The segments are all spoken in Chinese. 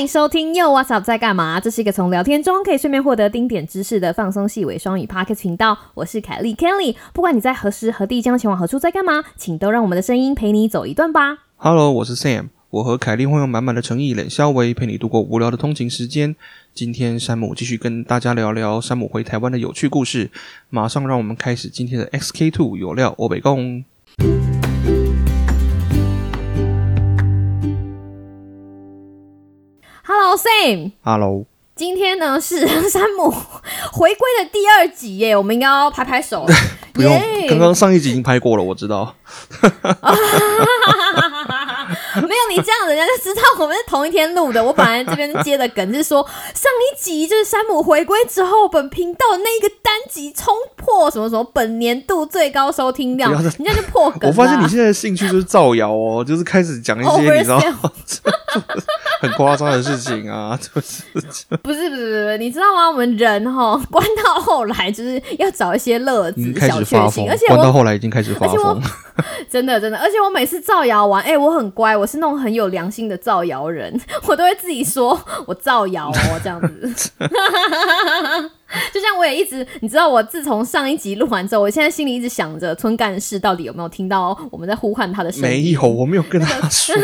欢迎收听又 What's Up 在干嘛？这是一个从聊天中可以顺便获得丁点知识的放松细微双语 Podcast 频道。我是凯莉 Kelly，不管你在何时何地将前往何处在干嘛，请都让我们的声音陪你走一段吧。Hello，我是 Sam，我和凯莉会用满满的诚意、冷笑微陪你度过无聊的通勤时间。今天山姆继续跟大家聊聊山姆回台湾的有趣故事。马上让我们开始今天的 XK Two 有料欧北共。Hello Sam，Hello，今天呢是山姆回归的第二集耶，我们应该要拍拍手。不用耶刚刚上一集已经拍过了，我知道。没有你这样，人家就知道我们是同一天录的。我本来这边接的梗是说，上一集就是山姆回归之后，本频道那一个单集冲破什么什么本年度最高收听量，人家就破梗、啊。我发现你现在的兴趣就是造谣哦，就是开始讲一些你知道 很夸张的事情啊，就是不是不是不是，你知道吗？我们人哈关到后来就是要找一些乐子小始发疯确幸，而，且关到我后来已经开始发疯。真的真的，而且我每次造谣完，哎、我很乖，我是那种很有良心的造谣人，我都会自己说我造谣哦，这样子。就像我也一直，你知道，我自从上一集录完之后，我现在心里一直想着村干事到底有没有听到我们在呼唤他的声音。没有，我没有跟他说。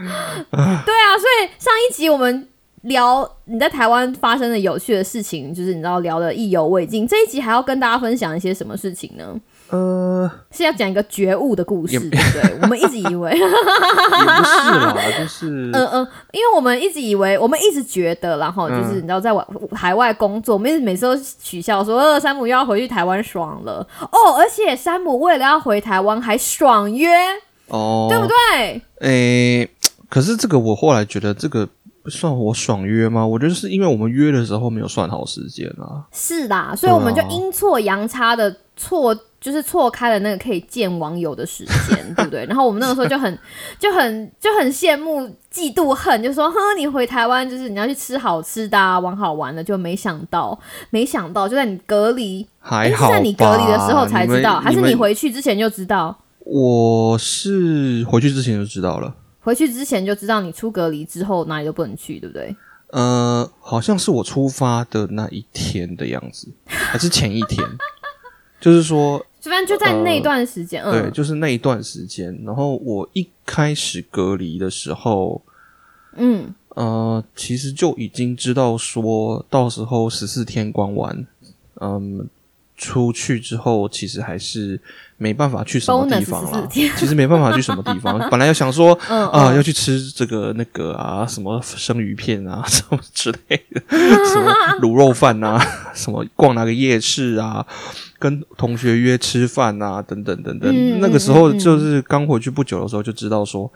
对啊，所以上一集我们聊你在台湾发生的有趣的事情，就是你知道聊的意犹未尽。这一集还要跟大家分享一些什么事情呢？呃，是要讲一个觉悟的故事，对不对？我们一直以为，也不是啦，就是 嗯嗯，因为我们一直以为，我们一直觉得，然后就是你知道，在外海外工作，我们一直每次都取笑说，呃，山姆又要回去台湾爽了哦，而且山姆为了要回台湾还爽约，哦，对不对？诶、可是这个我后来觉得这个算我爽约吗？我觉得是因为我们约的时候没有算好时间啊。是啦，所以我们就阴错阳差的错，就是错开了那个可以见网友的时间，对不对？然后我们那个时候就很、就很、就很羡慕、嫉妒、恨，就说：“哼，你回台湾就是你要去吃好吃的、啊，玩好玩的。”就没想到，没想到就在你隔离，还好在你隔离的时候才知道，还是你？回去之前就知道？我是回去之前就知道了。回去之前就知道你出隔离之后哪里都不能去，对不对？呃，好像是我出发的那一天的样子，还是前一天？就是说，反正就在那一段时间，对，嗯，就是那一段时间。然后我一开始隔离的时候，嗯，呃，其实就已经知道说到时候十四天关完，嗯，出去之后其实还是没办法去什么地方了。其实没办法去什么地方，本来要想说嗯啊、嗯要去吃这个那个啊，什么生鱼片啊，什么之类的，什么卤肉饭啊，什么逛哪个夜市啊。跟同学约吃饭啊，等等等等。嗯那个时候就是刚回去不久的时候，就知道说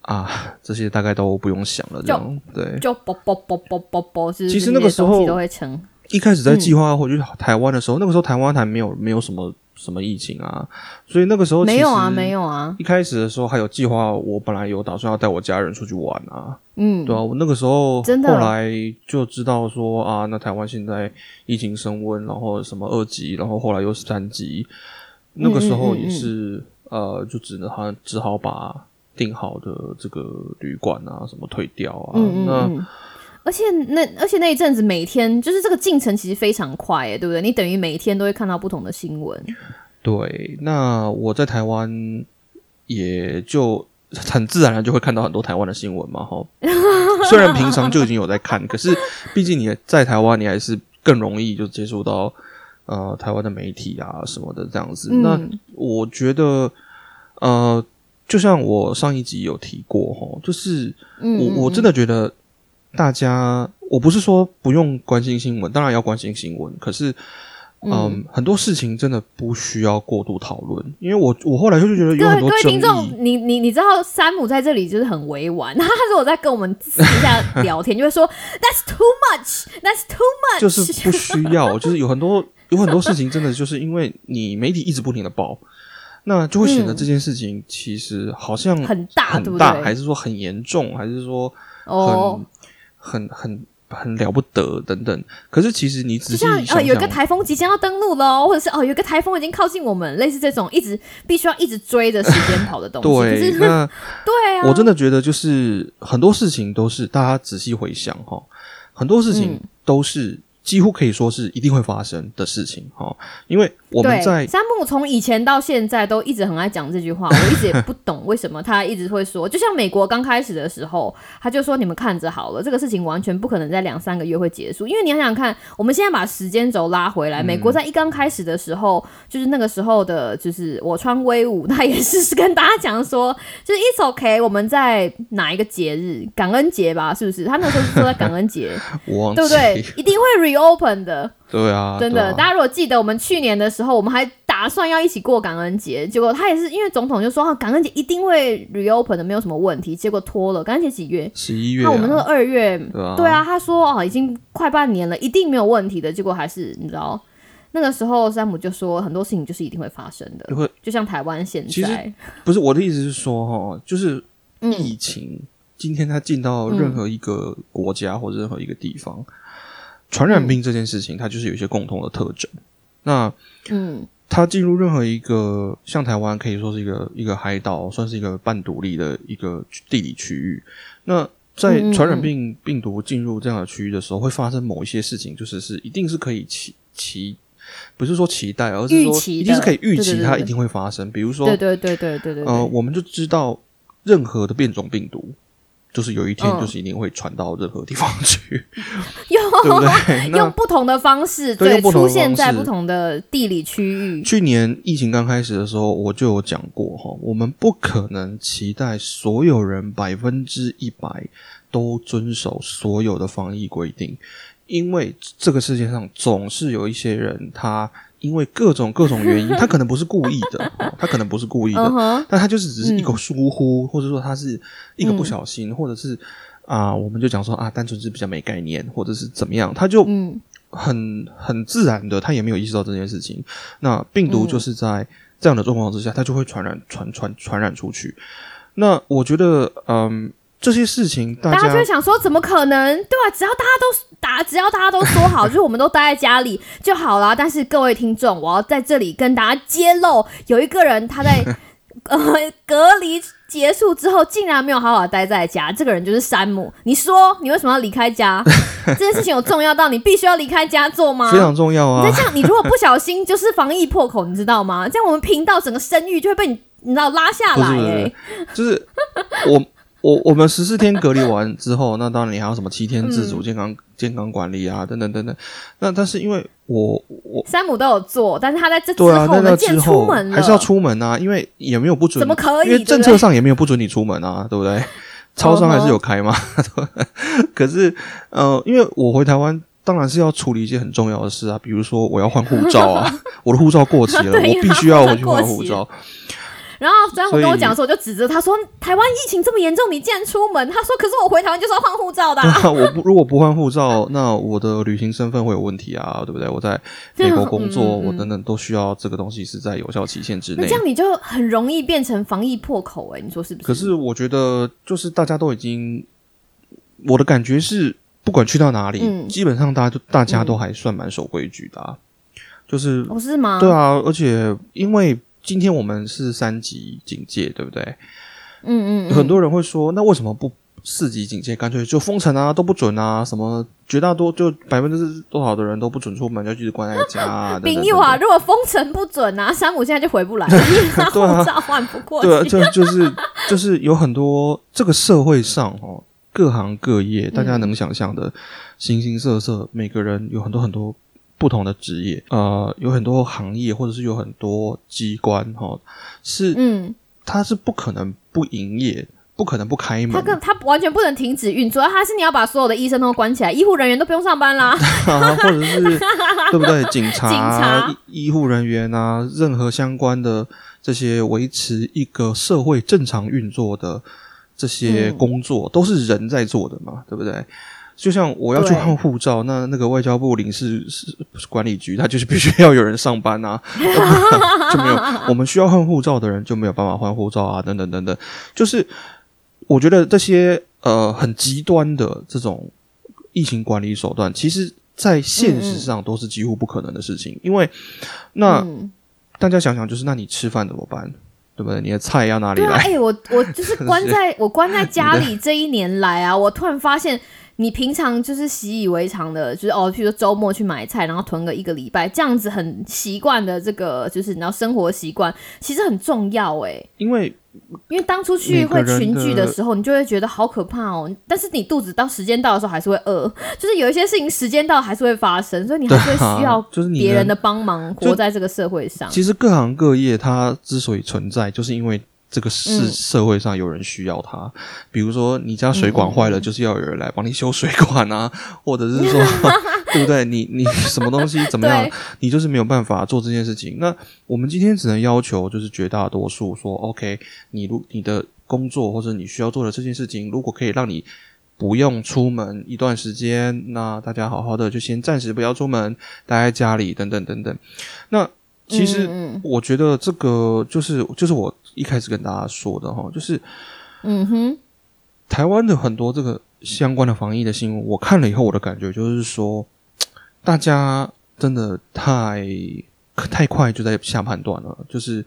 啊，这些大概都不用想了。这样对，就啵啵啵啵啵啵，是其实那个时候都会成。一开始在计划回去台湾的时候，那个时候台湾还没有没有什么什么疫情啊，所以那个时候没有啊，没有啊，一开始的时候还有计划，我本来有打算要带我家人出去玩啊，嗯，对啊，我那个时候真的？后来就知道说啊，那台湾现在疫情升温，然后什么二级，然后后来又是三级，那个时候也是、呃，就只能好像只好把订好的这个旅馆啊什么退掉啊，那嗯。而且那而且那一阵子每天就是这个进程其实非常快，哎，对不对？你等于每一天都会看到不同的新闻。对，那我在台湾也就很自然的就会看到很多台湾的新闻嘛，哈。虽然平常就已经有在看，可是毕竟你在台湾，你还是更容易就接触到呃台湾的媒体啊什么的这样子。嗯那我觉得呃，就像我上一集有提过哈，就是嗯，我我真的的觉得大家，我不是说不用关心新闻，当然要关心新闻，可是。嗯，很多事情真的不需要过度讨论，因为我我后来就觉得有各位各位很多争议。听众，你你你知道山姆在这里就是很委婉，他如果在跟我们私下聊天，就会说 That's too much, That's too much，就是不需要，就是有很多有很多事情真的就是因为你媒体一直不停的报，那就会显得这件事情其实好像很大很大，还是说很严重，还是说很、哦，很很很了不得等等。可是其实你只是就像想呃，有一个，台风即将要登陆喽，或者是哦，有一个台风已经靠近我们，类似这种一直必须要一直追着时间跑的东西。可对，是那 对啊，我真的觉得就是很多事情都是大家仔细回想哈，很多事情嗯都是几乎可以说是一定会发生的事情哈，因为我们对在山姆从以前到现在都一直很爱讲这句话，我一直也不懂为什么他一直会说。就像美国刚开始的时候，他就说你们看着好了，这个事情完全不可能在两三个月会结束。因为你想想看，我们现在把时间轴拉回来，美国在一刚开始的时候，就是那个时候的，就是我穿威武，他也是跟大家讲说，就是 it's okay，我们在哪一个节日，感恩节吧，是不是？他那时候是说在感恩节，对不对？一定会 reopen 的。对啊，真的，啊大家如果记得我们去年的时候，我们还打算要一起过感恩节，结果他也是因为总统就说啊，感恩节一定会 reopen 的，没有什么问题，结果拖了。感恩节几月？十一月、啊，那我们那个二月，对啊对啊，他说哦，已经快半年了，一定没有问题的，结果还是你知道。那个时候，山姆就说很多事情就是一定会发生的就会，就像台湾现其实在，不是我的意思是说哈，就是嗯疫情、今天它进到任何一个国家或者任何一个地方，传染病这件事情它就是有一些共同的特征。那嗯它进入任何一个像台湾可以说是一个一个海岛，算是一个半独立的一个地理区域。那在传染病病毒进入这样的区域的时候，会发生某一些事情，就是是一定是可以期期，不是说期待，而是说一定是可以预期它一定会发生。比如说，对对对对对对对，呃，我们就知道任何的变种病毒，就是有一天嗯就是一定会传到任何地方去，用对不对？用不同的方式，对，出现在不同的地理区域。去年疫情刚开始的时候，我就有讲过哈，我们不可能期待所有人百分之一百都遵守所有的防疫规定，因为这个世界上总是有一些人，他因为各种各种原因，他可能不是故意的，哦他可能不是故意的，嗯，但他就是只是一个疏忽，或者说他是一个不小心，或者是啊、我们就讲说啊，单纯是比较没概念，或者是怎么样，他就嗯。很很自然的，他也没有意识到这件事情。那病毒就是在这样的状况之下，它就会传染传传传染出去。那我觉得，嗯，这些事情大大家家就会想说，怎么可能？对吧、只要大家都打，只要大家都说好，就是我们都待在家里就好了。但是各位听众，我要在这里跟大家揭露，有一个人他在 呃隔离结束之后，竟然没有好好待在家。这个人就是山姆。你说你为什么要离开家？这件事情有重要到你必须要离开家做吗？非常重要啊你再。这样，你如果不小心就是防疫破口，你知道吗？这样我们频道整个声誉就会被你，你知道拉下来、不是不是欸。就是我我我们十四天隔离完之后，那当然你还有什么七天自主嗯健康、健康管理啊，等等等等。那但是因为我我山姆都有做，但是他在这之对啊，那那之后出门了，还是要出门啊，因为也没有不准，怎么可以因为政策上也没有不准你出门啊，对不对？超商还是有开嘛，可是呃，因为我回台湾。当然是要处理一些很重要的事啊，比如说我要换护照啊，我的护照过期了，我必须要回去换护照。然后山姆所以跟我讲的时候，我就指着他说：“台湾疫情这么严重，你竟然出门？”他说：“可是我回台湾就是要换护照的、啊。啊，我不如果不换护照，那我的旅行身份会有问题啊，对不对？我在美国工作，嗯嗯嗯我等等都需要这个东西是在有效期限之内那这。样你就很容易变成防疫破口哎、你说是不是？可是我觉得，就是大家都已经，我的感觉是，不管去到哪里，嗯基本上大家都大家都还算蛮守规矩的、啊，就是哦是吗？对，啊，而且因为今天我们是三级警戒，对不对？嗯嗯嗯，很多人会说，那为什么不四级警戒，干脆就封城啊，都不准啊？什么绝大多就百分之多少的人都不准出门，要继续关在家啊？等等丙友啊，如果封城不准啊，山姆现在就回不来了，因为他护对啊照换不过。对啊，这就是就是有很多这个社会上哦，各行各业，大家能想象的形形色色，每个人有很多很多。不同的职业，呃，有很多行业，或者是有很多机关，哈、哦，是嗯，它是不可能不营业，不可能不开门他，跟他完全不能停止运作，他是你要把所有的医生都关起来，医护人员都不用上班啦。啊，或者是 对不对？警察、警察医医护人员啊，任何相关的这些维持一个社会正常运作的这些嗯工作，都是人在做的嘛，对不对？就像我要去对换护照，那那个外交部领事是管理局，他就是必须要有人上班啊，就没有我们需要换护照的人就没有办法换护照啊，等等等等，就是我觉得这些呃很极端的这种疫情管理手段，其实在现实上都是几乎不可能的事情，因为那嗯大家想想，就是那你吃饭怎么办？对不对？你的菜要哪里对啊，来？哎、我我就是关在我关在家里这一年来啊，我突然发现，你平常就是习以为常的，就是哦，譬如说周末去买菜，然后囤个一个礼拜，这样子很习惯的这个，就是你知道生活习惯，其实很重要哎。因为因为当出去会群聚的的时候，你就会觉得好可怕哦。但是你肚子到时间到的时候还是会饿，就是有一些事情时间到还是会发生，所以你还是会需要 就是别人的的帮忙，就活在这个社会上。其实各行各业它之所以存在，就是因为这个是嗯社会上有人需要它。比如说你家水管坏了，就是要有人来帮你修水管啊，或者是说，对不对？你你什么东西怎么样，你就是没有办法做这件事情。那我们今天只能要求，就是绝大多数说，OK，你如你的工作或者你需要做的这件事情，如果可以让你不用出门一段时间，那大家好好的就先暂时不要出门，待在家里，等等等等。那其实嗯我觉得这个就是就是我一开始跟大家说的哈，就是嗯哼，台湾的很多这个相关的防疫的新闻，我看了以后，我的感觉就是说，大家真的太太快就在下判断了。就是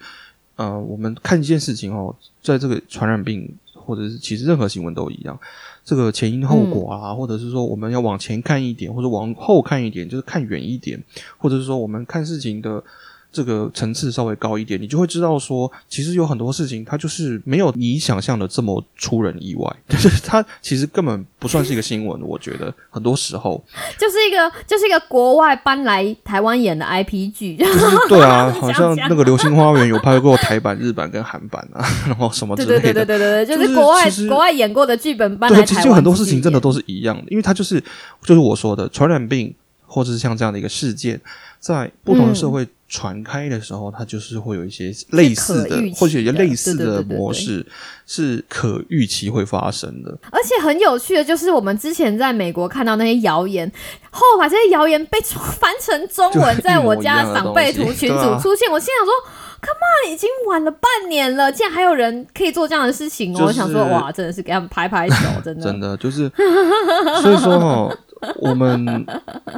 呃，我们看一件事情哦，在这个传染病或者是其实任何新闻都一样，这个前因后果啊，或者是说我们要往前看一点，或者往后看一点，就是看远一点，或者是说我们看事情的。这个层次稍微高一点，你就会知道说，其实有很多事情它就是没有你想象的这么出人意外，就是它其实根本不算是一个新闻。我觉得 很多时候就是一个就是一个国外搬来台湾演的 IP 剧，就是对啊，好像那个《流星花园》有拍过台版、日版跟韩版啊，然后什么之类的。对对对对对对，就就是是国外国外演过的剧本搬来对，台湾，其实有很多事情真的都是一样的，因为它就是就是我说的传染病，或者是像这样的一个事件，在不同的社会传开的时候，它就是会有一些类似的或者有些类似的模式是可预期会发生的。而且很有趣的就是，我们之前在美国看到那些谣言，后来这些谣言被 翻成中文，在我一模一样的家长辈图群组出现。我心想说，Come on，已经晚了半年了，竟然还有人可以做这样的事情哦！就是我想说，哇，真的是给他们拍拍手，真的。真的就是，所以说哈，我们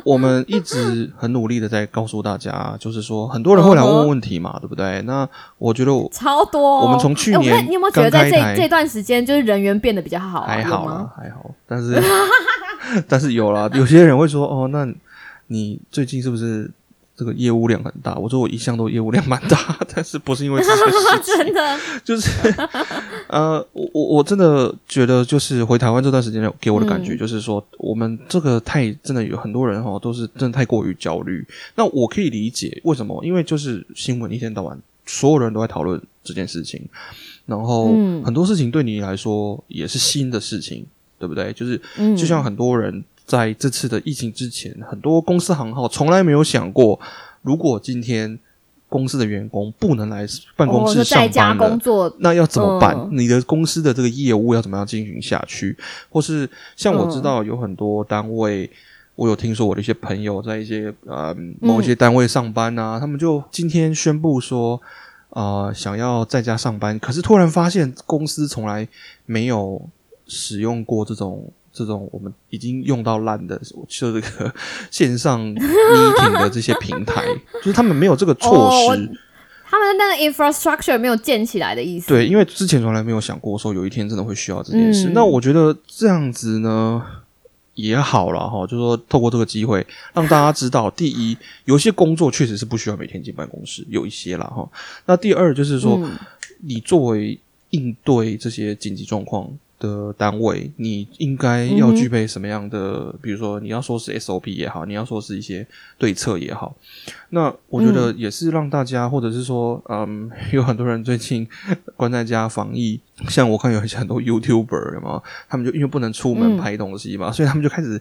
我们一直很努力的在告诉大家，就是说很多人会来问问题嘛，对不对？那我觉得我超多哦、我们从去年看你有没有觉得在这这段时间，就是人缘变得比较好、啊？还好啦，还好，但是 但是有啦，有些人会说哦，那你最近是不是这个业务量很大？我说我一向都业务量蛮大，但是不是因为这件事情，真的，就是呃，我我我真的觉得，就是回台湾这段时间给我的感觉，嗯就是说，我们这个太真的有很多人哈，都是真的太过于焦虑。那我可以理解为什么，因为就是新闻一天到晚，所有人都在讨论这件事情，然后嗯很多事情对你来说也是新的事情，对不对？就是嗯，就像很多人在这次的疫情之前，很多公司行号从来没有想过，如果今天公司的员工不能来办公哦室上班了，工作，那要怎么办？嗯你的公司的这个业务要怎么样进行下去？或是像我知嗯道有很多单位，我有听说我的一些朋友在一些呃某一些单位上班啊，他们就今天宣布说。呃，想要在家上班，可是突然发现公司从来没有使用过这种这种我们已经用到烂的，就这个线上 meeting 的这些平台，就是他们没有这个措施。他们的那个 infrastructure 没有建起来的意思。对，因为之前从来没有想过说有一天真的会需要这件事。嗯那我觉得这样子呢也好了哈，就是说透过这个机会让大家知道，第一，有一些工作确实是不需要每天进办公室，有一些啦哈。那第二就是说，嗯你作为应对这些紧急状况的单位，你应该要具备什么样的？比如说，你要说是 SOP 也好，你要说是一些对策也好。那我觉嗯得也是让大家，或者是说，嗯，有很多人最近关在家防疫，像我看有很多 YouTuber 有没有？他们就因为不能出门嗯拍东西嘛，所以他们就开始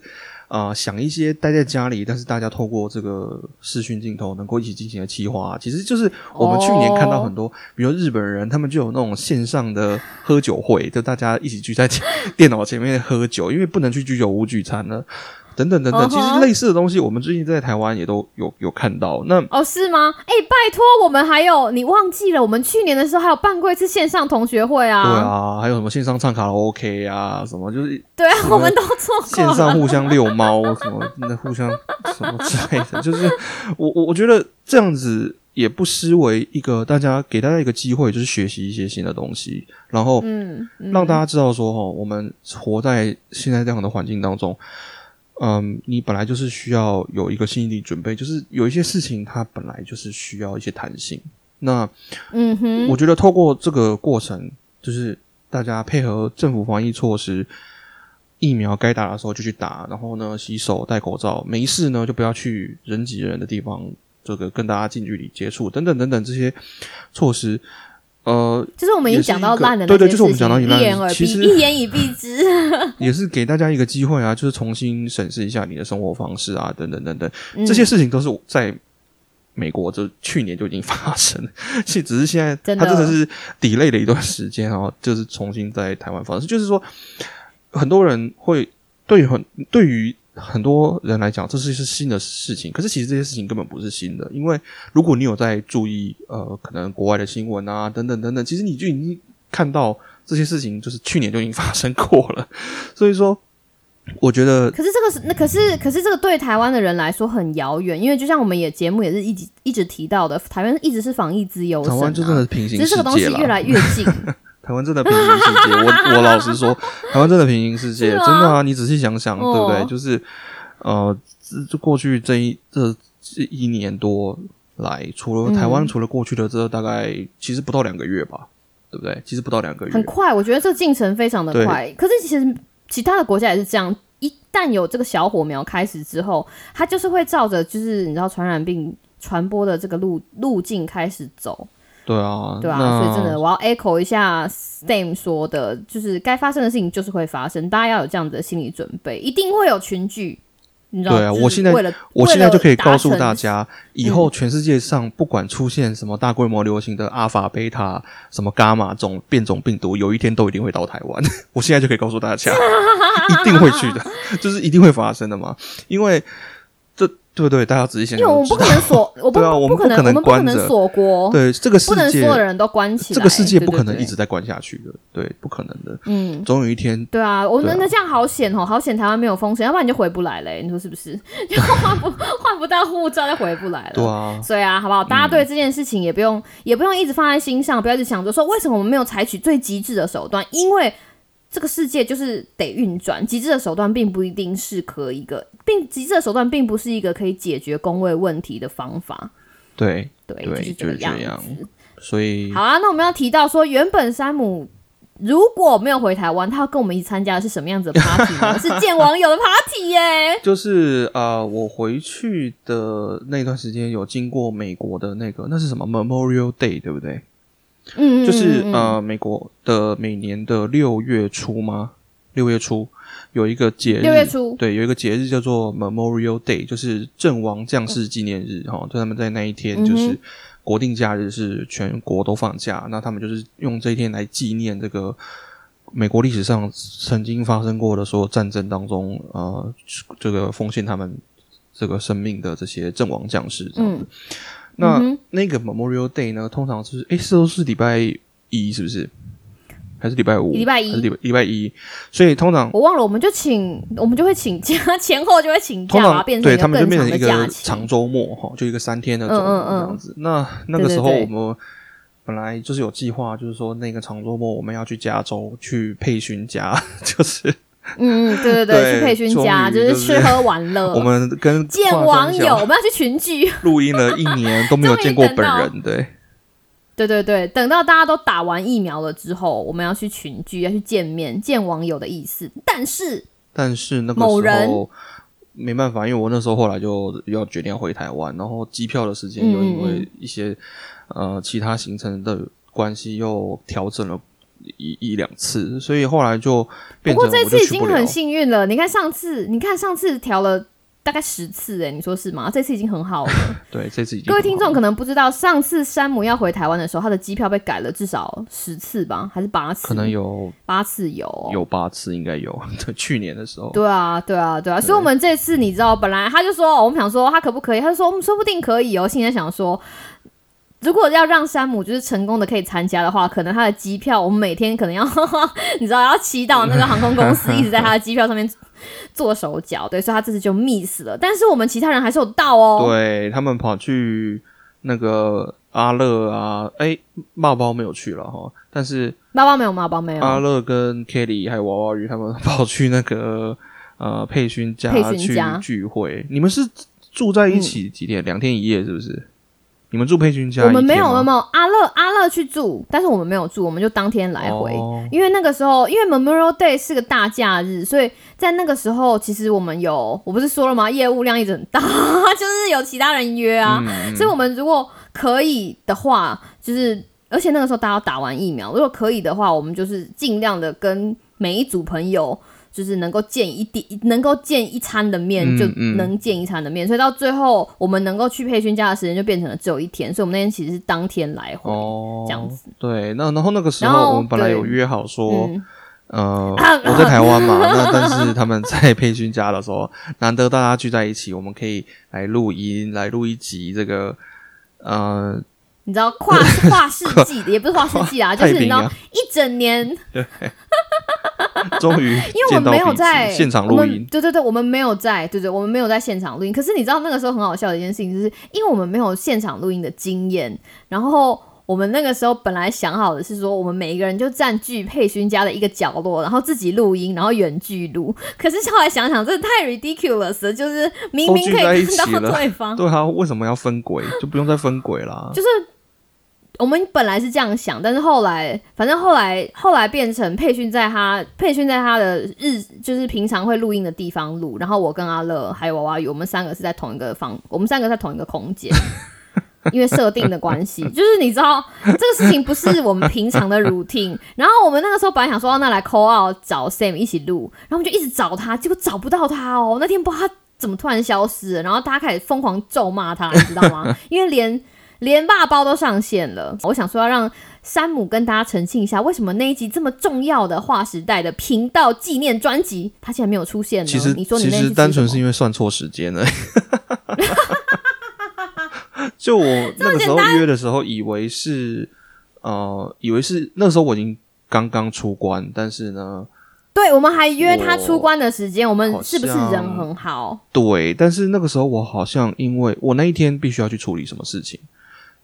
啊、呃想一些待在家里，但是大家透过这个视讯镜头能够一起进行的企划，其实就是我们去年看到很多，比如日本人，他们就有那种线上的喝酒会，就大家一起聚在 电脑前面喝酒，因为不能去居酒屋聚餐了。等等等等，其实类似的东西，我们最近在台湾也都有有看到。那哦，是吗？哎、拜托，我们还有你忘记了？我们去年的时候还有办过一次线上同学会啊。对，啊，还有什么线上唱卡拉 OK 啊，什么就是对啊，我们都做过线。上互相遛猫，什么那互相什么之类的，就是我我我觉得这样子也不失为一个大家给大家一个机会，就是学习一些新的东西，然后嗯，嗯让大家知道说，哈，我们活在现在这样的环境当中，嗯，你本来就是需要有一个心理准备，就是有一些事情它本来就是需要一些弹性。那嗯哼，我觉得透过这个过程，就是大家配合政府防疫措施，疫苗该打的时候就去打，然后呢洗手、戴口罩，没事呢就不要去人挤人的地方，这个跟大家近距离接触等等等等这些措施。呃，就是我们已经讲到烂的那对对就是我们讲到一言而蔽，其实一言以蔽之。也是给大家一个机会啊，就是重新审视一下你的生活方式啊，等等等等，嗯这些事情都是在美国就去年就已经发生了，是只是现在它真的是 delay 了一段时间哦，就是重新在台湾发生，就是说很多人会对很对于很多人来讲，这是是新的事情，可是其实这些事情根本不是新的，因为如果你有在注意呃，可能国外的新闻啊，等等等等，其实你就已经看到这些事情，就是去年就已经发生过了，所以说。我觉得可是这个是那可是可是这个对台湾的人来说很遥远，因为就像我们也节目也是一直一直提到的，台湾一直是防疫自由、啊，台湾就真的是平行世只是这个东西。越来越近。台湾真的平行世界，我 我老实说，台湾真的平行世界，真的啊！你仔细想想，哦对不对？就是呃，这这过去这一这这一年多来，除了台湾，嗯除了过去的这大概其实不到两个月吧，对不对？其实不到两个月很，快，我觉得这进程非常的快。可是其实其他的国家也是这样，一旦有这个小火苗开始之后，它就是会照着就是你知道传染病传播的这个路路径开始走，对啊，对啊，所以真的我要 echo 一下 Stem 说的，就是该发生的事情就是会发生，大家要有这样子的心理准备，一定会有群聚。你知道，对啊我现在我现在就可以告诉大家，以后全世界上不管出现什么大规模流行的阿法、贝塔、什么伽马种变种病毒，有一天都一定会到台湾。我现在就可以告诉大家，一定会去的，就是一定会发生的嘛。因为这对不对？大家仔细想因为我们不可能锁，我不对啊我们不可能，不可能我们不可能锁国，对这个世不能所有的人都关起来，这个世界不可能一直在关下去的，对，不可能的。嗯。总有一天，对啊，我们那这样好险哦，好险台湾没有封城，要不然你就回不来嘞，你说是不是？就换不换不到护照就回不来了。对啊，所以啊，好不好？大家对这件事情也不用、也不用一直放在心上，不要一直想着说为什么我们没有采取最极致的手段，因为这个世界就是得运转，极致的手段并不一定是可一个，并极致的手段并不是一个可以解决工位问题的方法。对，对，就是这个样子。所以好啊，那我们要提到说，原本山姆如果没有回台湾，他要跟我们一起参加的是什么样子的 party 呢？是见网友的 party 耶。就是啊、呃我回去的那段时间有经过美国的那个，那是什么 Memorial Day，对不对？嗯，嗯就是呃，美国的每年的六月初吗？六月初有一个节日，六月初对，有一个节日叫做 Memorial Day，就是阵亡将士纪念日哈。就他们在那一天就是国定假日，是全国都放假，那他们就是用这一天来纪念这个美国历史上曾经发生过的所有战争当中，呃，这个奉献他们这个生命的这些阵亡将士这样子。那、嗯那个 Memorial Day 呢，通常是诶，是都是礼拜一，是不是？还是礼拜五？礼拜一礼拜礼拜一？所以通常我忘了，我们就请，我们就会请假，前后就会请假，通常变成对他们就变成一。个长周末哈，就一个三天的周末嗯嗯嗯这样子。那那个时候我们本来就是有计划，就是说那个长周末我们要去加州去配训家，就是嗯嗯，对对对去培训家，就是是吃喝玩乐。我们跟呃见网友，我们要去群聚。录音了一年都没有见过本人，对。对对对，等到大家都打完疫苗了之后，我们要去群聚，要去见面，见网友的意思。但是，但是那个时某人候没办法，因为我那时候后来就要决定要回台湾，然后机票的时间嗯又因为一些、呃其他行程的关系又调整了一一两次，所以后来就不过这次已经很。幸运了。你看上次，你看上次调了大概十次哎，你说是吗？这次已经很好了。对，这次已经各位听众可能不知道，上次山姆要回台湾的时候，他的机票被改了至少十次吧，还是八次？可能有八次有哦、有八次，应该有。对，去年的时候，对啊，对啊，对啊，所以我们这次你知道，本来他就说，我们想说他可不可以，他就说我们说不定可以哦。现在想说，如果要让山姆就是成功的可以参加的话，可能他的机票，我们每天可能要 你知道要祈祷那个航空公司一直在他的机票上面做手脚，对，所以他这次就 miss 了。但是我们其他人还是有到哦。对他们跑去那个阿乐啊，哎，骂包没有去了哈，但是妈包没有，妈包没有。阿乐跟 Kelly 还有娃娃鱼他们跑去那个呃佩勋家去家聚会。你们是住在一起几天？两、天一夜是不是？你们住佩君家？我们没有，一天吗没有，阿乐阿乐去住，但是我们没有住，我们就当天来回。哦因为那个时候，因为 Memorial Day 是个大假日，所以在那个时候，其实我们有，我不是说了吗？业务量一直很大，就是有其他人约啊，嗯所以我们如果可以的话，就是而且那个时候大家打完疫苗，如果可以的话，我们就是尽量的跟每一组朋友。就是能够见一点，能够见一餐的面，就能见一餐的面，所以到最后我们能够去佩勋家的时间就变成了只有一天，所以我们那天其实是当天来回。哦，这样子。对，那然后那个时候我们本来有约好说，嗯，呃，啊 我在台湾嘛，那但是他们在培训家的时候，难得大家聚在一起，我们可以来录音，来录一集这个呃你知道跨跨世纪的，也不是跨世纪啊，就是你知道，一整年，终于因为我们没有在现场录音，对对对，我们没有在，对对，我们没有在现场录音。可是你知道那个时候很好笑的一件事情，就是因为我们没有现场录音的经验，然后。我们那个时候本来想好的是说，我们每一个人就占据佩勋家的一个角落，然后自己录音，然后远距录。可是后来想想，这太 ridiculous 了，就是明明可以看到 对方，对啊，为什么要分轨？就不用再分轨啦。就是我们本来是这样想，但是后来，反正后来后来变成佩训在他佩训在他的日，就是平常会录音的地方录，然后我跟阿乐还有娃娃鱼，我们三个是在同一个房，我们三个在同一个空间。因为设定的关系，就是你知道这个事情不是我们平常的 routine。然后我们那个时候本来想说，那来 call out 找 Sam 一起录，然后我们就一直找他，结果找不到他哦。那天不知道他怎么突然消失，然后大家开始疯狂咒骂他，你知道吗？因为连连爸包都上线了。我想说要让山姆跟大家澄清一下，为什么那一集这么重要的划时代的频道纪念专辑，他竟然没有出现呢？其实你说你那其实单纯是因为算错时间了。就我那个时候约的时候，以为是呃，以为是那时候我已经刚刚出关，但是呢，对，我们还约他出关的时间，我们是不是人很好？对，但是那个时候我好像因为我那一天必须要去处理什么事情，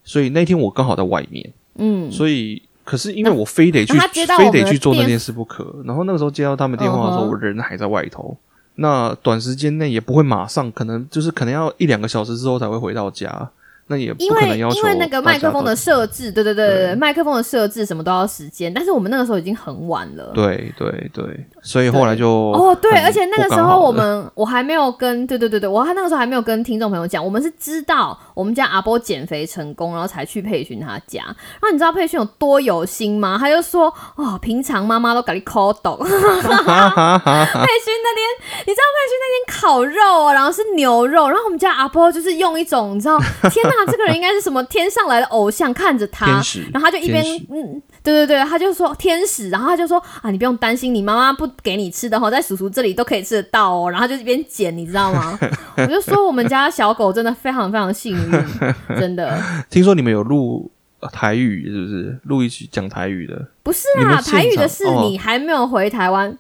所以那天我刚好在外面，嗯，所以可是因为我非得去非得去做那件事不可，然后那个时候接到他们电话的时候，我人还在外头。那短时间内也不会马上，可能就是可能要一两个小时之后才会回到家，那也因为因为那个麦克风的设置，对对对对，对麦克风的设置什么都要时间，但是我们那个时候已经很晚了。对对对，所以后来就哦，对，而且那个时候我们我还没有跟，对对对对，我还那个时候还没有跟听众朋友讲，我们是知道我们家阿波减肥成功，然后才去培训他家。然后你知道佩训有多有心吗？他就说，哦，平常妈妈都给你抠懂，佩训那天，你知道佩训那天烤肉哦，然后是牛肉，然后我们家阿波就是用一种，你知道，天哪，这个人应该是什么天上来的偶像，看着他，然后他就一边嗯，对对对，他就说天使，然后他就说啊，你不用担心，你妈妈不给你吃的哈，在叔叔这里都可以吃得到哦。然后他就一边捡，你知道吗？我就说我们家小狗真的非常非常幸运，真的听说你们有录呃台语是不是？录一起讲台语的不是你们啦，台语的是你还没有回台湾。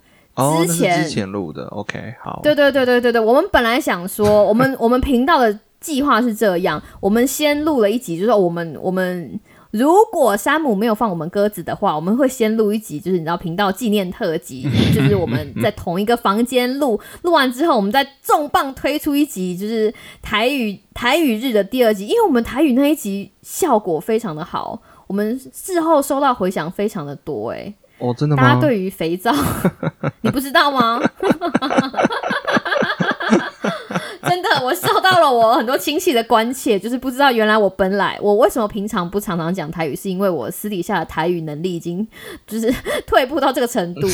之前录的，OK，好，对对对对对对，我们本来想说，我们我们频道的计划是这样，我们先录了一集，就是我们我们如果山姆没有放我们鸽子的话，我们会先录一集，就是你知道频道纪念特辑，就是我们在同一个房间录，录完之后，我们再重磅推出一集，就是台语台语日的第二集，因为我们台语那一集效果非常的好，我们事后收到回响非常的多、欸，哦，真的吗？大家对于肥皂，你不知道吗？真的，我受到了我很多亲戚的关切，就是不知道原来我本来我为什么平常不常常讲台语，是因为我私底下的台语能力已经就是退步到这个程度。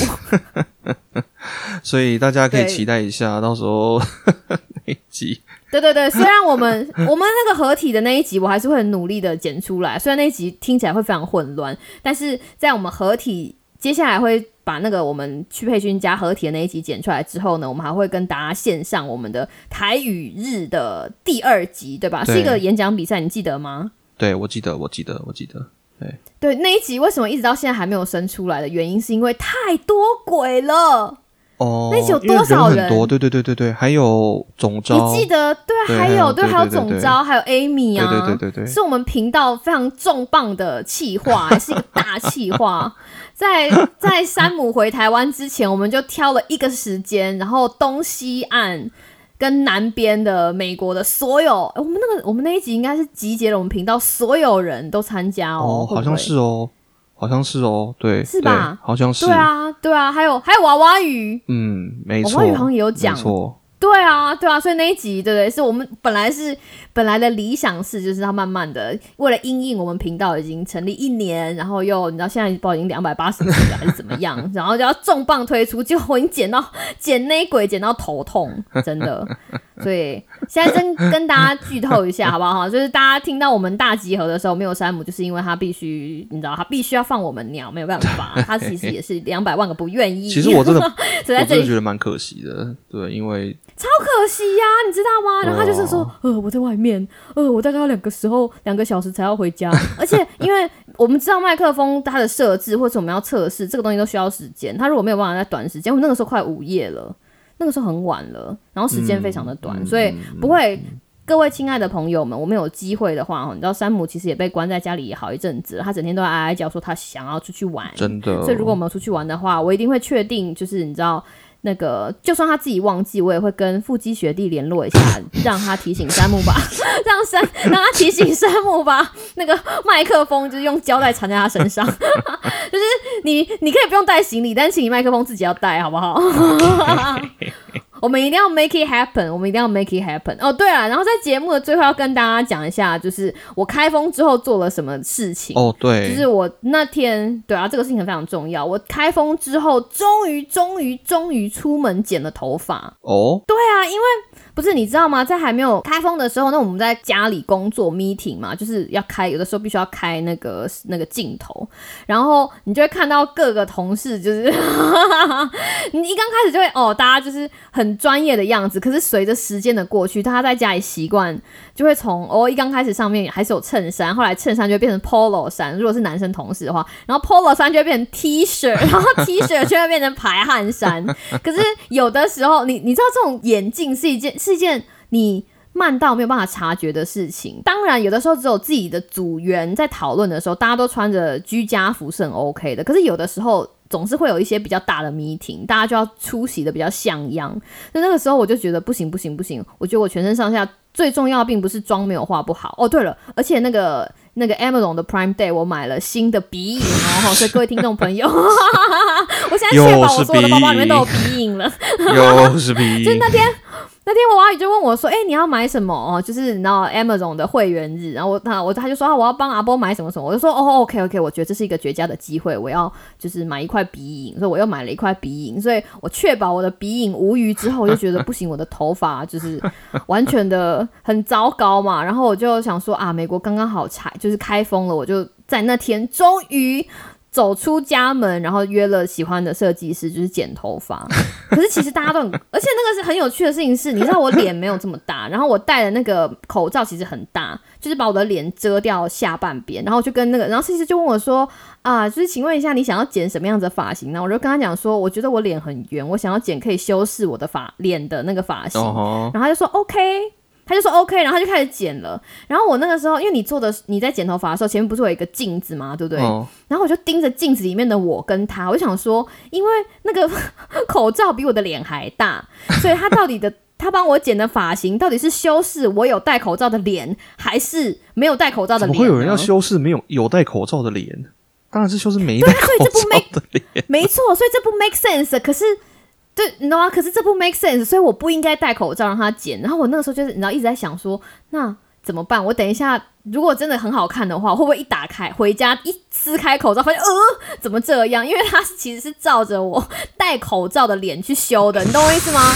所以大家可以期待一下，到时候 那一集。对对对，虽然我们 我们那个合体的那一集，我还是会很努力的剪出来。虽然那一集听起来会非常混乱，但是在我们合体接下来会把那个我们去配训加合体的那一集剪出来之后呢，我们还会跟大家献上我们的台语日的第二集，对吧？对是一个演讲比赛，你记得吗？对，我记得，我记得，我记得。对，那一集为什么一直到现在还没有生出来的原因，是因为太多鬼了。哦，那集有多少人人？很多，对对对对对，还有总招，你记得？对啊，还有对，还有总招，还有 Amy 啊，对对对对对。是我们频道非常重磅的企划，还是一个大企划。在在山姆回台湾之前，我们就挑了一个时间，然后东西岸跟南边的美国的所有，诶我们那个我们那一集应该是集结了我们频道所有人都参加哦，哦，好像是哦，好像是哦，对，是吧？好像是，对啊，对啊，还有还有娃娃鱼，嗯，没错，娃娃鱼好像也有讲。没错，对啊，对啊，所以那一集，对不对？是我们本来是本来的理想是，就是要慢慢的为了因应我们频道已经成立一年，然后又你知道现在不知道已经两百八十集了还是怎么样，然后就要重磅推出，结果我已经剪到剪那鬼剪到头痛，真的。所以现在真跟大家剧透一下好不好？就是大家听到我们大集合的时候没有山姆，就是因为他必须你知道他必须要放我们鸟，没有办法，他其实也是两百万个不愿意。其实我真的，所以在这里我真的觉得蛮可惜的，对，因为超可惜呀、你知道吗？然后他就是说，呃，我在外面，呃，我大概要两个时候两个小时才要回家，而且因为我们知道麦克风它的设置或者我们要测试这个东西都需要时间，他如果没有办法在短时间，我那个时候快午夜了，那个时候很晚了，然后时间非常的短，所以不会。各位亲爱的朋友们，我们有机会的话，你知道山姆其实也被关在家里好一阵子了，他整天都在哀哀叫，说他想要出去玩，真的，所以如果我们出去玩的话，我一定会确定，就是你知道。那个，就算他自己忘记，我也会跟腹肌学弟联络一下，让他提醒山姆吧，让山让他提醒山姆吧 那个麦克风就是用胶带缠在他身上，就是你你可以不用带行李，但是请你麦克风自己要带，好不好？我们一定要 make it happen，我们一定要 make it happen。哦，对了，然后在节目的最后要跟大家讲一下，就是我开封之后做了什么事情。哦，对，就是我那天，对啊，这个事情非常重要。我开封之后，终于、终于、终于出门剪了头发。哦，对啊，因为不是你知道吗？在还没有开封的时候，那我们在家里工作 meeting 嘛，就是要开，有的时候必须要开那个那个镜头，然后你就会看到各个同事，就是 你一刚开始就会哦，大家就是很专业的样子，可是随着时间的过去，大家在家里习惯，就会从哦一刚开始上面还是有衬衫，后来衬衫就会变成 polo 衫，如果是男生同事的话，然后 polo 衫就会变成 T 恤，然后 T 恤就会变成排汗衫。可是有的时候，你你知道这种眼镜是一件是一件你。慢到没有办法察觉的事情，当然有的时候只有自己的组员在讨论的时候，大家都穿着居家服是很 OK 的。可是有的时候总是会有一些比较大的 meeting，大家就要出席的比较像样。那那个时候我就觉得不行不行不行，我觉得我全身上下最重要并不是妆没有画不好哦。对了，而且那个那个 Amazon 的 Prime Day 我买了新的鼻影哦，所以各位听众朋友，我现在确保我所有的包包里面都有鼻影了。又是鼻影 就那天，那天我阿姨就问我说：“哎、你要买什么？哦，就是你知道 Amazon 的会员日。”然后我他我他就说：“啊，我要帮阿波买什么什么。”我就说：“哦，OK OK，我觉得这是一个绝佳的机会，我要就是买一块鼻影，所以我又买了一块鼻影，所以我确保我的鼻影无虞之后，我就觉得不行，我的头发 就是完全的很糟糕嘛。然后我就想说啊，美国刚刚好拆就是开封了，我就在那天终于。走出家门，然后约了喜欢的设计师，就是剪头发。可是其实大家都很，而且那个是很有趣的事情是，你知道我脸没有这么大，然后我戴的那个口罩其实很大，就是把我的脸遮掉下半边。然后就跟那个，然后设计师就问我说：“啊，就是请问一下，你想要剪什么样子的发型呢？”我就跟他讲说：“我觉得我脸很圆，我想要剪可以修饰我的发脸的那个发型。哦然后他就说 OK，他就说 OK，然后他就开始剪了。然后我那个时候，因为你做的你在剪头发的时候，前面不是有一个镜子嘛？对不对？哦，然后我就盯着镜子里面的我跟他，我就想说，因为那个 口罩比我的脸还大，所以他到底的他帮我剪的发型到底是修饰我有戴口罩的脸，还是没有戴口罩的脸？怎么会有人要？修饰没有有戴口罩的脸？当然是修饰没戴口所以这不罩的脸。没错，所以这不 make sense。可是。对，你知道吗？可是这不 make sense，所以我不应该戴口罩让他剪。然后我那个时候就是，你知道，一直在想说，那怎么办？我等一下，如果真的很好看的话，会不会一打开回家一撕开口罩，发现呃怎么这样？因为他其实是照着我戴口罩的脸去修的，你懂我意思吗？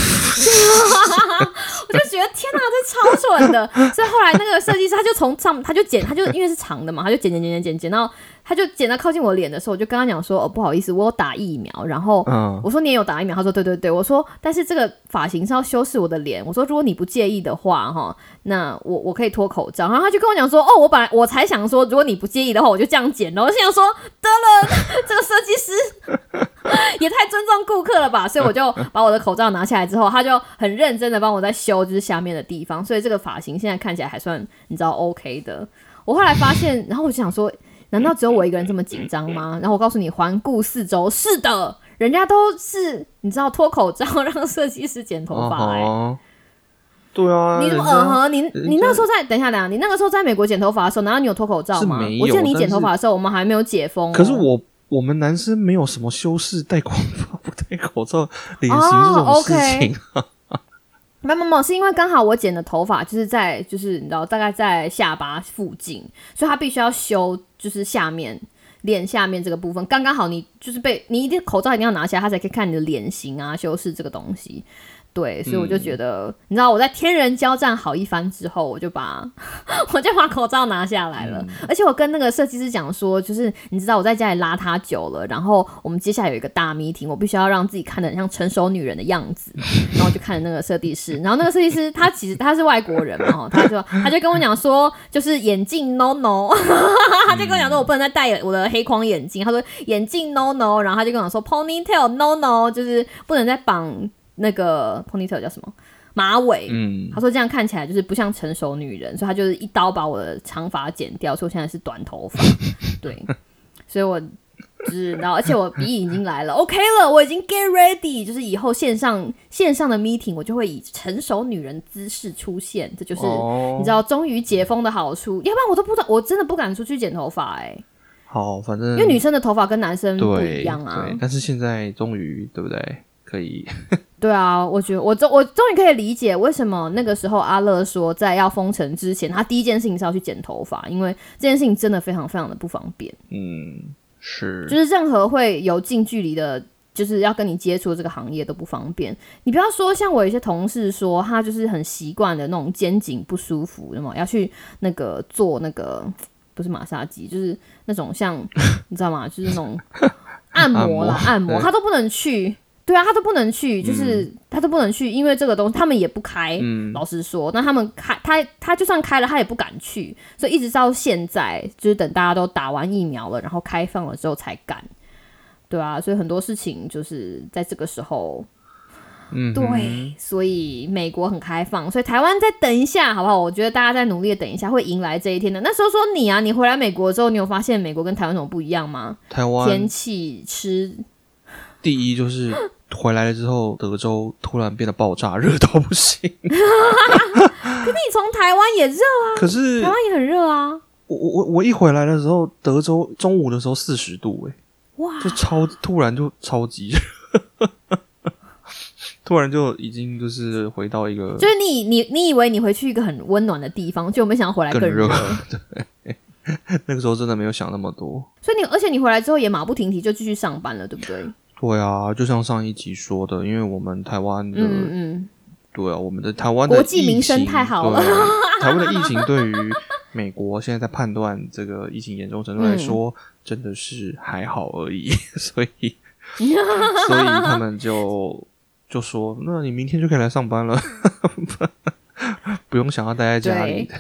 我就觉得天哪，这超蠢的。所以后来那个设计师他就从上他就剪，他就因为是长的嘛，他就剪剪剪剪剪剪到。他就剪到靠近我脸的时候，我就跟他讲说：“哦，不好意思，我有打疫苗。”然后我说：“你也有打疫苗？”他说：“对对对。”我说：“但是这个发型是要修饰我的脸。”我说：“如果你不介意的话，哈，那我我可以脱口罩。”然后他就跟我讲说：“哦，我本来我才想说，如果你不介意的话，我就这样剪。”然后我心想说：“得了，这个设计师 也太尊重顾客了吧？”所以我就把我的口罩拿下来之后，他就很认真的帮我在修，就是下面的地方。所以这个发型现在看起来还算你知道 OK 的。我后来发现，然后我就想说。难道只有我一个人这么紧张吗？然后我告诉你，环顾四周，是的，人家都是你知道脱口罩 让设计师剪头发哎，对啊，你怎么嗯哼？你你那个时候在等一下，等下，你那个时候在美国剪头发的时候，难道你有脱口罩吗？我记得你剪头发的时候，我们还没有解封。可是我我们男生没有什么修饰，戴口罩 不戴口罩脸型这种事情啊。没有没有，是因为刚好我剪的头发就是在就是你知道大概在下巴附近，所以他必须要修，就是下面脸下面这个部分，刚刚好你就是被你一定口罩一定要拿下来，他才可以看你的脸型啊，修饰这个东西。对，所以我就觉得，你知道我在天人交战好一番之后，我就把 我就把口罩拿下来了。而且我跟那个设计师讲说，就是你知道我在家里邋遢久了，然后我们接下来有一个大 meeting，我必须要让自己看得很像成熟女人的样子。然后就看着那个设计师，然后那个设计师他其实他是外国人嘛，他就他就跟我讲说，就是眼镜 no no，他就跟我讲说我不能再戴我的黑框眼镜，他说眼镜 no no，然后他就跟我说 ponytail no no，就是不能再绑。那个 ponytail 叫什么马尾？嗯，他说这样看起来就是不像成熟女人，所以他就是一刀把我的长发剪掉，所以我现在是短头发。对，所以我知道，而且我鼻影已经来了，OK 了，我已经 get ready，就是以后线上线上的 meeting 我就会以成熟女人姿势出现，这就是你知道终于解封的好处，要不然我都不知道，我真的不敢出去剪头发哎。好，反正因为女生的头发跟男生不一样啊。对，但是现在终于对不对？可以。对啊，我觉得我终我终于可以理解为什么那个时候阿乐说在要封城之前，他第一件事情是要去剪头发，因为这件事情真的非常非常的不方便。嗯，是，就是任何会有近距离的，就是要跟你接触这个行业都不方便。你不要说像我有些同事说，他就是很习惯的那种肩颈不舒服，那么要去那个做那个不是马杀鸡，就是那种像 你知道吗？就是那种按摩啦，按摩他都不能去。对啊，他都不能去，就是他都不能去，因为这个东西他们也不开。老实说，那他们开他他就算开了，他也不敢去，所以一直到现在，就是等大家都打完疫苗了，然后开放了之后才敢。对啊，所以很多事情就是在这个时候。嗯，对，所以美国很开放，所以台湾再等一下，好不好？我觉得大家再努力的等一下，会迎来这一天的。那时候说你啊，你回来美国之后，你有发现美国跟台湾什么不一样吗？台湾天气吃，第一就是。回来了之后，德州突然变得爆炸热到不行。可是你从台湾也热啊，可是台湾也很热啊。我我我我一回来的时候，德州中午的时候四十度，哎，哇，就超突然就超级热，突然就已经就是回到一个，就是你你你以为你回去一个很温暖的地方，就没想到回来更热。对，那个时候真的没有想那么多。所以你而且你回来之后也马不停蹄就继续上班了，对不对？对啊，就像上一集说的，因为我们台湾的，嗯嗯，对啊，我们的台湾的国际名声太好了。台湾的疫情对于美国现在在判断这个疫情严重程度来说，真的是还好而已。所以，所以他们就就说：“那你明天就可以来上班了，不用想要待在家里。”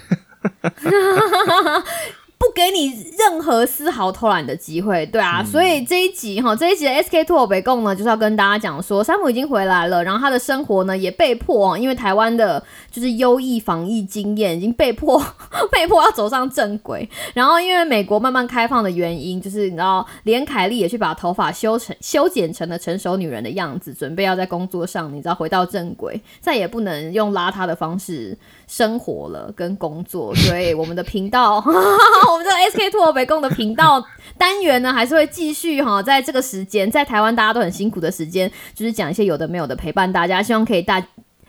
不给你任何丝毫偷懒的机会，对啊，所以这一集哈，这一集的 SK Two 北贡呢，就是要跟大家讲说，山姆已经回来了，然后他的生活呢也被迫，因为台湾的就是优异防疫经验，已经被迫 被迫要走上正轨，然后因为美国慢慢开放的原因，就是你知道，连凯莉也去把头发修成修剪成了成熟女人的样子，准备要在工作上，你知道回到正轨，再也不能用邋遢的方式。生活了跟工作，所以我们的频道，我们这个 sk two 北共的频道单元呢还是会继续哈在这个时间在台湾大家都很辛苦的时间就是讲一些有的没有的陪伴大家希望可以大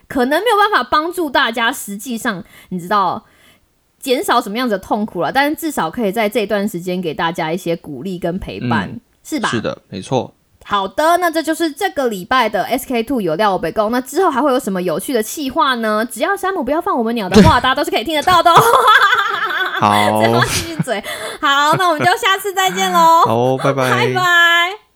可能没有办法帮助大家实际上你知道减少什么样子的痛苦了但是至少可以在这段时间给大家一些鼓励跟陪伴是吧？是的没错。好的那这就是这个礼拜的 sk two 有料北共那之后还会有什么有趣的气话呢？只要山姆不要放我们鸟的话 大家都是可以听得到的哦。好，再放几句嘴。好，那我们就下次再见喽。好，拜拜，拜拜。